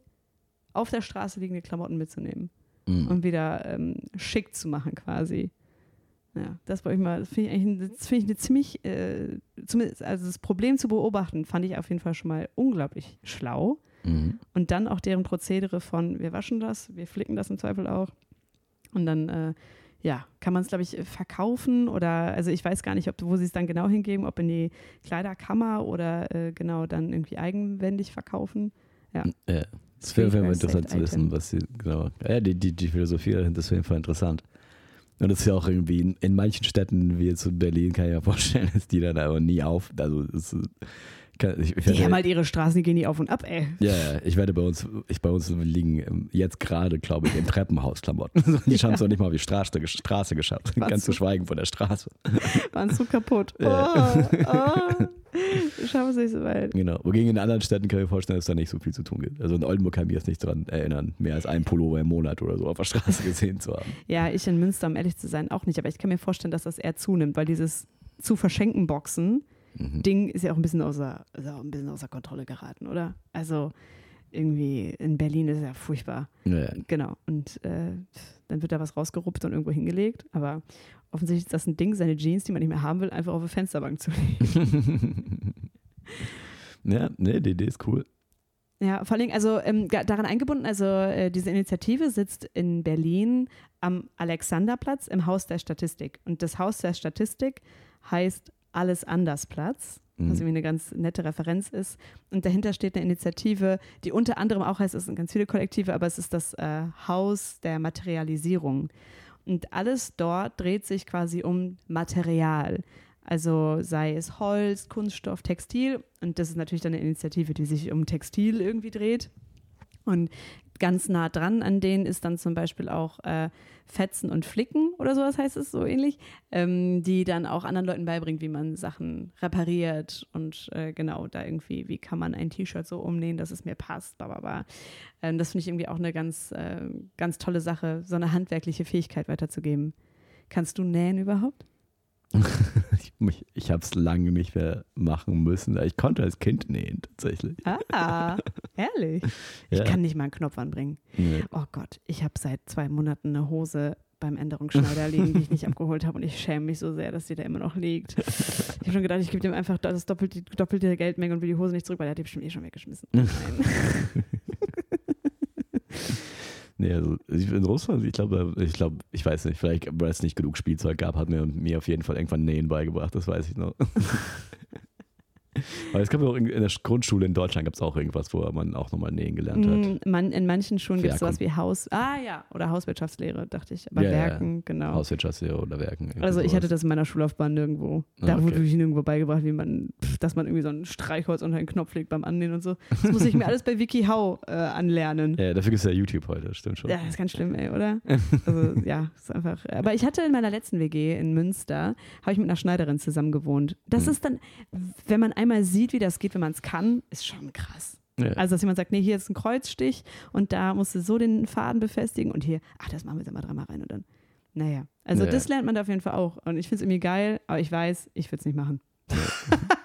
Speaker 1: auf der Straße liegende Klamotten mitzunehmen mhm. und wieder ähm, schick zu machen quasi. Ja, das wollte ich mal, das finde ich, eigentlich, find ich eine ziemlich, äh, zumindest, also das Problem zu beobachten, fand ich auf jeden Fall schon mal unglaublich schlau. Mhm. Und dann auch deren Prozedere von, wir waschen das, wir flicken das im Zweifel auch. Und dann, äh, ja, kann man es, glaube ich, verkaufen oder, also ich weiß gar nicht, ob, wo sie es dann genau hingeben, ob in die Kleiderkammer oder äh, genau dann irgendwie eigenwendig verkaufen. Ja.
Speaker 2: ja. Das wäre wär interessant zu wissen, was sie genau. Ja, die, die, die Philosophie dahinter ist auf jeden Fall interessant. Und das ist ja auch irgendwie in, in, manchen Städten, wie jetzt in Berlin, kann ich mir vorstellen, ist die dann aber nie auf. Also es,
Speaker 1: ich, ich werde, die haben halt ihre Straßen, die gehen nie auf und ab, ey.
Speaker 2: Ja, ja, ich werde bei uns, ich, bei uns liegen ähm, jetzt gerade, glaube ich, in Treppenhausklamotten. Die haben es noch nicht mal auf die Straße, Straße geschafft. Warst Ganz zu schweigen von der Straße.
Speaker 1: Waren so kaputt. Oh, oh. Ich schaffe es nicht so weit.
Speaker 2: Genau. Wogegen in anderen Städten kann ich mir vorstellen, dass da nicht so viel zu tun gibt. Also in Oldenburg kann ich mich jetzt nicht daran erinnern, mehr als ein Pullover im Monat oder so auf der Straße gesehen zu haben.
Speaker 1: Ja, ich in Münster, um ehrlich zu sein, auch nicht. Aber ich kann mir vorstellen, dass das eher zunimmt, weil dieses zu verschenken Boxen mhm. Ding ist ja auch ein bisschen außer, auch ein bisschen außer Kontrolle geraten, oder? Also irgendwie in Berlin ist es ja furchtbar. Ja. Genau. Und äh, dann wird da was rausgeruppt und irgendwo hingelegt. Aber offensichtlich ist das ein Ding, seine Jeans, die man nicht mehr haben will, einfach auf eine Fensterbank zu legen.
Speaker 2: ja, nee, die Idee ist cool.
Speaker 1: Ja, vor allem, also ähm, daran eingebunden, also äh, diese Initiative sitzt in Berlin am Alexanderplatz im Haus der Statistik. Und das Haus der Statistik heißt alles anders Platz, was mhm. irgendwie eine ganz nette Referenz ist. Und dahinter steht eine Initiative, die unter anderem auch heißt, es sind ganz viele Kollektive, aber es ist das äh, Haus der Materialisierung. Und alles dort dreht sich quasi um Material. Also sei es Holz, Kunststoff, Textil. Und das ist natürlich dann eine Initiative, die sich um Textil irgendwie dreht. Und ganz nah dran an denen ist dann zum Beispiel auch äh, Fetzen und Flicken oder sowas heißt es so ähnlich, ähm, die dann auch anderen Leuten beibringt, wie man Sachen repariert und äh, genau da irgendwie, wie kann man ein T-Shirt so umnähen, dass es mir passt, bla Ähm, das finde ich irgendwie auch eine ganz, äh, ganz tolle Sache, so eine handwerkliche Fähigkeit weiterzugeben. Kannst du nähen überhaupt?
Speaker 2: ich ich habe es lange nicht mehr machen müssen. Ich konnte als Kind nähen, tatsächlich.
Speaker 1: Ah, ehrlich? Ich kann nicht mal einen Knopf anbringen. Nee. Oh Gott, ich habe seit zwei Monaten eine Hose beim Änderungsschneider liegen, die ich nicht abgeholt habe und ich schäme mich so sehr, dass sie da immer noch liegt. Ich habe schon gedacht, ich gebe dem einfach das doppelte, doppelte Geldmenge und will die Hose nicht zurück, weil er hat die bestimmt eh schon weggeschmissen. Nein.
Speaker 2: Nee, also in Russland, ich glaube, ich glaube, ich weiß nicht, vielleicht, weil es nicht genug Spielzeug gab, hat mir, mir auf jeden Fall irgendwann Nähen beigebracht, das weiß ich noch. Aber es gab auch in der Grundschule in Deutschland gab es auch irgendwas, wo man auch nochmal nähen gelernt hat.
Speaker 1: Mm, man, in manchen Schulen gibt es sowas wie Haus, ah ja, oder Hauswirtschaftslehre, dachte ich. Aber ja, Werken, ja. genau.
Speaker 2: Hauswirtschaftslehre oder Werken.
Speaker 1: Also ich hatte das in meiner Schullaufbahn nirgendwo. Ah, da okay. wurde ich nirgendwo beigebracht, wie man, dass man irgendwie so ein Streichholz unter einen Knopf legt beim Annähen und so. Das muss ich mir alles bei WikiHow äh, anlernen.
Speaker 2: Ja, dafür gibt es ja YouTube heute, stimmt schon.
Speaker 1: Ja, ist ganz schlimm, ey, oder? Also ja, ist einfach. Aber ich hatte in meiner letzten WG in Münster, habe ich mit einer Schneiderin zusammen gewohnt. Das hm. ist dann, wenn man einmal sieht, wie das geht, wenn man es kann, ist schon krass. Ja. Also, dass jemand sagt, nee, hier ist ein Kreuzstich und da musst du so den Faden befestigen und hier, ach, das machen wir jetzt mal dreimal rein und dann. Naja, also ja. das lernt man da auf jeden Fall auch. Und ich finde es irgendwie geil, aber ich weiß, ich würde es nicht machen.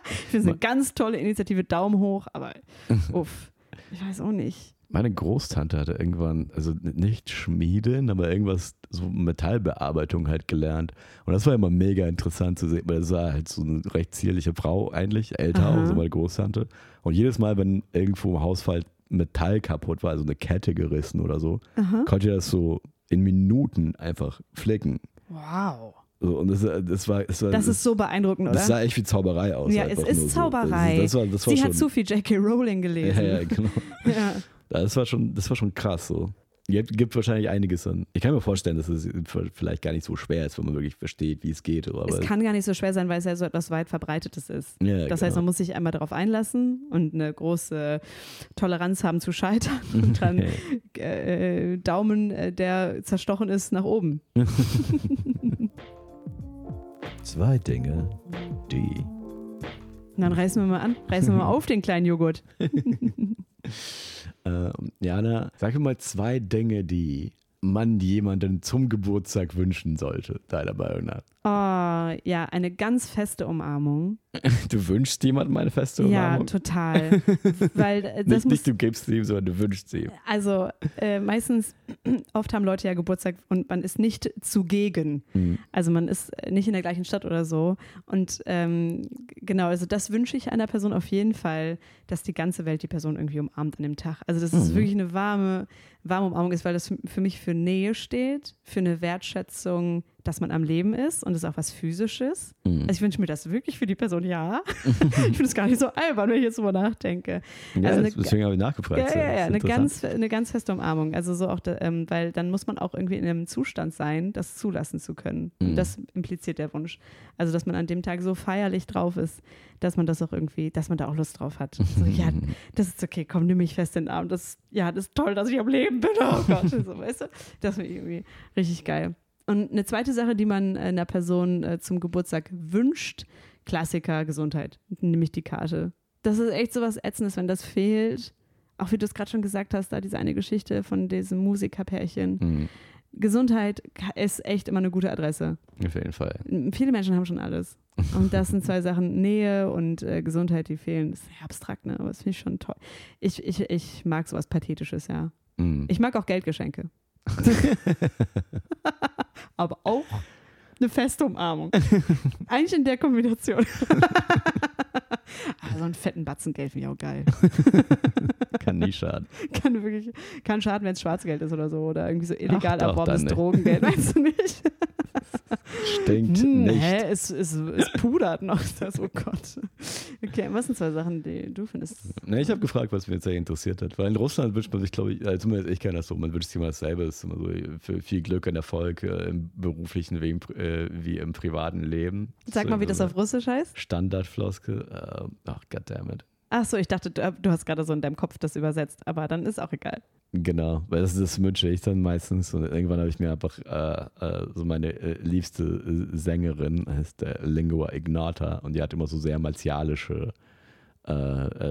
Speaker 1: Ich finde es eine ganz tolle Initiative, Daumen hoch, aber uff, ich weiß auch nicht.
Speaker 2: Meine Großtante hatte irgendwann, also nicht Schmieden, aber irgendwas, so Metallbearbeitung halt gelernt. Und das war immer mega interessant zu sehen, weil das war halt so eine recht zierliche Frau eigentlich, älter
Speaker 1: Aha.
Speaker 2: auch, so meine Großtante. Und jedes Mal, wenn irgendwo im Hausfall Metall kaputt war, also eine Kette gerissen oder so,
Speaker 1: Aha.
Speaker 2: konnte das so in Minuten einfach flicken.
Speaker 1: Wow.
Speaker 2: So, und das, das war, das war
Speaker 1: Das ist so beeindruckend,
Speaker 2: das
Speaker 1: oder?
Speaker 2: sah echt wie Zauberei aus.
Speaker 1: Ja, es ist
Speaker 2: nur so.
Speaker 1: Zauberei.
Speaker 2: Das, das war, das war
Speaker 1: Sie
Speaker 2: schon,
Speaker 1: hat zu viel J.K. Rowling
Speaker 2: ja,
Speaker 1: gelesen.
Speaker 2: ja, genau.
Speaker 1: Ja.
Speaker 2: Das war schon, das war schon krass so. Gibt, gibt wahrscheinlich einiges an. Ich kann mir vorstellen, dass es vielleicht gar nicht so schwer ist, wenn man wirklich versteht, wie es geht.
Speaker 1: Es kann gar nicht so schwer sein, weil es ja so etwas weit verbreitetes ist.
Speaker 2: ja,
Speaker 1: Das
Speaker 2: genau.
Speaker 1: heißt, man muss sich einmal darauf einlassen und eine große Toleranz haben zu scheitern und dann äh, Daumen, äh, der zerstochen ist, nach oben.
Speaker 2: Zwei Dinge, die.
Speaker 1: Dann reißen wir mal an, reißen wir mal auf den kleinen Joghurt.
Speaker 2: Ähm, Jana, sag mal zwei Dinge, die man jemandem zum Geburtstag wünschen sollte, deiner Meinung nach.
Speaker 1: Oh, ja, eine ganz feste Umarmung.
Speaker 2: Du wünschst jemandem eine feste
Speaker 1: Ja,
Speaker 2: Umarmung?
Speaker 1: total. Weil äh, das
Speaker 2: nicht,
Speaker 1: muss,
Speaker 2: nicht du gibst sie ihm, sondern du wünschst sie ihm.
Speaker 1: also äh, meistens, oft haben Leute ja Geburtstag und man ist nicht zugegen.
Speaker 2: Mhm.
Speaker 1: Also man ist nicht in der gleichen Stadt oder so. Und ähm, genau, also das wünsche ich einer Person auf jeden Fall, dass die ganze Welt die Person irgendwie umarmt an dem Tag. Also dass es
Speaker 2: Mhm.
Speaker 1: wirklich eine warme, warme Umarmung ist, weil das für mich für Nähe steht, für eine Wertschätzung, dass man am Leben ist und es ist auch was Physisches.
Speaker 2: Mhm.
Speaker 1: Also ich wünsche mir das wirklich für die Person, ja. ich finde es gar nicht so albern, wenn ich jetzt drüber nachdenke.
Speaker 2: Ja,
Speaker 1: also eine-
Speaker 2: deswegen habe ich nachgefragt.
Speaker 1: Ja, ja,
Speaker 2: ist
Speaker 1: ja, eine ganz, eine ganz feste Umarmung. Also so auch, da, ähm, weil dann muss man auch irgendwie in einem Zustand sein, das zulassen zu können.
Speaker 2: Mhm.
Speaker 1: Und das impliziert der Wunsch. Also, dass man an dem Tag so feierlich drauf ist, dass man das auch irgendwie, dass man da auch Lust drauf hat. So, ja, das ist okay, komm, nimm mich fest in den Arm. Das, ja, das ist toll, dass ich am Leben bin. Oh Gott, so, weißt du? Das ich irgendwie richtig geil. Und eine zweite Sache, die man einer Person äh, zum Geburtstag wünscht, Klassiker, Gesundheit, nämlich die Karte. Das ist echt so was Ätzendes, wenn das fehlt. Auch wie du es gerade schon gesagt hast, da diese eine Geschichte von diesem Musikerpärchen.
Speaker 2: Mhm.
Speaker 1: Gesundheit ist echt immer eine gute Adresse.
Speaker 2: Auf jeden Fall.
Speaker 1: Viele Menschen haben schon alles. Und das sind zwei Sachen, Nähe und äh, Gesundheit, die fehlen. Das ist sehr abstrakt, ne? aber das finde ich schon toll. Ich, ich, ich mag sowas Pathetisches, ja.
Speaker 2: Mhm.
Speaker 1: Ich mag auch Geldgeschenke. aber auch eine feste Umarmung. Eigentlich in der Kombination. ah, so einen fetten Batzen Geld finde ich auch geil.
Speaker 2: Kann nie schaden.
Speaker 1: Kann wirklich, kann schaden, wenn es Schwarzgeld ist oder so. Oder irgendwie so illegal erworbenes. Drogengeld, weißt du nicht?
Speaker 2: Stinkt
Speaker 1: Hm,
Speaker 2: nicht.
Speaker 1: Hä? Es, es, es pudert noch. Das, oh Gott. Okay, was sind zwei Sachen, die du findest?
Speaker 2: Ne, ich habe gefragt, was mich jetzt sehr interessiert hat. Weil in Russland wünscht man sich, glaube ich, also zumindest ich kenne das so, man wünscht sich immer dasselbe. Es ist immer so für viel Glück und Erfolg äh, im beruflichen wie im, äh, wie im privaten Leben.
Speaker 1: Sag
Speaker 2: So
Speaker 1: mal, wie das auf Russisch heißt.
Speaker 2: Standardfloskel. Äh, Ach, goddammit.
Speaker 1: Ach so, ich dachte, du, du hast gerade so in deinem Kopf das übersetzt, aber dann ist auch egal.
Speaker 2: Genau, weil das, das wünsche ich dann meistens. Und irgendwann habe ich mir einfach äh, äh, so meine äh, liebste äh, Sängerin, heißt der Lingua Ignata, und die hat immer so sehr martialische äh,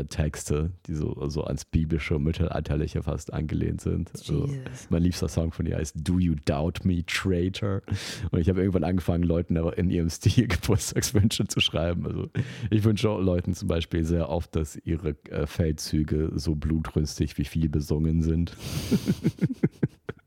Speaker 2: äh, Texte, die so, so ans biblische, mittelalterliche fast angelehnt sind. Also, mein liebster Song von ihr heißt Do You Doubt Me, Traitor? Und ich habe irgendwann angefangen, Leuten aber in ihrem Stil Geburtstagswünsche zu schreiben. Also ich wünsche Leuten zum Beispiel sehr oft, dass ihre äh, Feldzüge so blutrünstig wie viel besungen sind.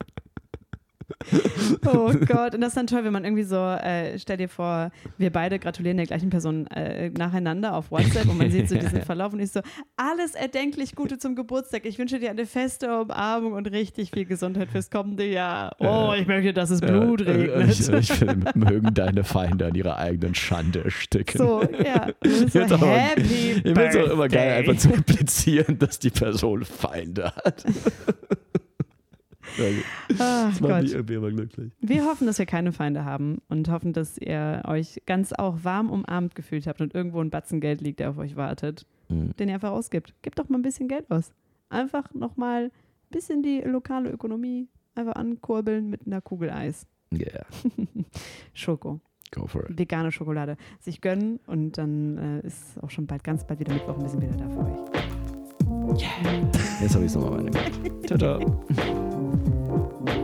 Speaker 1: Oh Gott, und das ist dann toll, wenn man irgendwie so, äh, stell dir vor, wir beide gratulieren der gleichen Person äh, nacheinander auf WhatsApp und man sieht so diesen Verlauf und ich so, alles erdenklich Gute zum Geburtstag. Ich wünsche dir eine feste Umarmung und richtig viel Gesundheit fürs kommende Jahr. Oh, ich möchte, dass es Blut
Speaker 2: Äh,
Speaker 1: regnet.
Speaker 2: Ich, ich will, mögen deine Feinde an ihrer eigenen Schande ersticken.
Speaker 1: So, ja. So,
Speaker 2: Ich
Speaker 1: Happy
Speaker 2: Ich finde es auch immer geil, einfach zu implizieren, dass die Person Feinde hat. Das macht mich irgendwie immer glücklich.
Speaker 1: Wir hoffen, dass wir keine Feinde haben und hoffen, dass ihr euch ganz auch warm umarmt gefühlt habt und irgendwo ein Batzen Geld liegt, der auf euch wartet,
Speaker 2: Mhm.
Speaker 1: den ihr einfach ausgibt. Gebt doch mal ein bisschen Geld aus. Einfach nochmal ein bisschen die lokale Ökonomie einfach ankurbeln mit einer Kugel Eis.
Speaker 2: Yeah,
Speaker 1: Schoko,
Speaker 2: go for it.
Speaker 1: vegane Schokolade. Sich gönnen und dann äh, ist auch schon bald, ganz bald wieder Mittwoch ein bisschen wieder da für euch.
Speaker 2: Jetzt habe ich es nochmal meine. Ciao, ciao. Música